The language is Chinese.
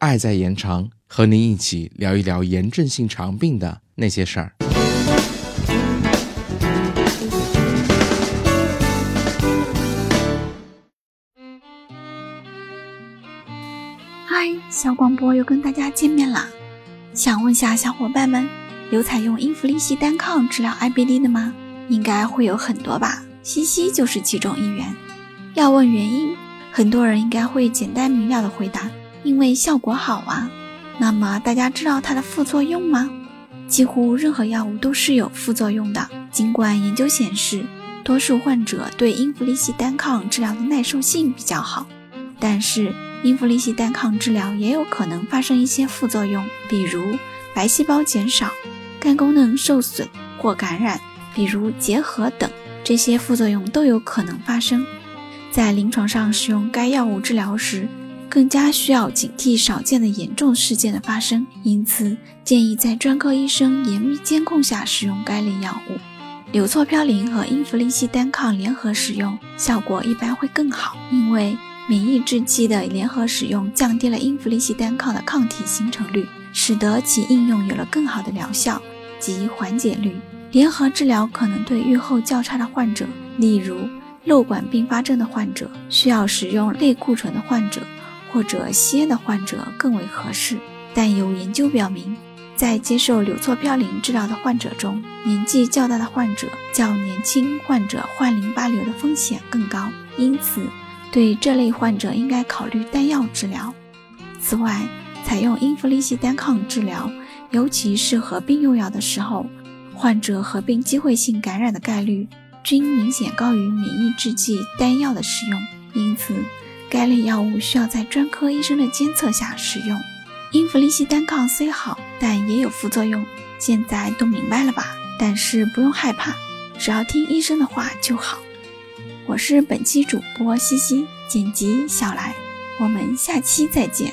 爱在延长，和您一起聊一聊炎症性肠病的那些事儿。嗨，小广播又跟大家见面啦！想问下小伙伴们，有采用英弗利西单抗治疗 IBD 的吗？应该会有很多吧，西西就是其中一员。要问原因，很多人应该会简单明了的回答：因为效果好啊。那么大家知道它的副作用吗？几乎任何药物都是有副作用的。尽管研究显示，多数患者对英弗利西单抗治疗的耐受性比较好，但是英弗利西单抗治疗也有可能发生一些副作用，比如白细胞减少、肝功能受损或感染，比如结核等，这些副作用都有可能发生。在临床上使用该药物治疗时，更加需要警惕少见的严重事件的发生，因此建议在专科医生严密监控下使用该类药物。硫唑嘌呤和英弗利西单抗联合使用效果一般会更好，因为免疫制剂的联合使用降低了英弗利西单抗的抗体形成率，使得其应用有了更好的疗效及缓解率。联合治疗可能对预后较差的患者，例如。瘘管并发症的患者需要使用类固醇的患者或者吸烟的患者更为合适，但有研究表明，在接受硫唑嘌呤治疗的患者中，年纪较大的患者较年轻患者患淋巴瘤的风险更高，因此对这类患者应该考虑单药治疗。此外，采用英弗利西单抗治疗，尤其是合并用药的时候，患者合并机会性感染的概率。均明显高于免疫制剂单药的使用，因此该类药物需要在专科医生的监测下使用。英弗利西单抗虽好，但也有副作用，现在都明白了吧？但是不用害怕，只要听医生的话就好。我是本期主播西西，剪辑小来，我们下期再见。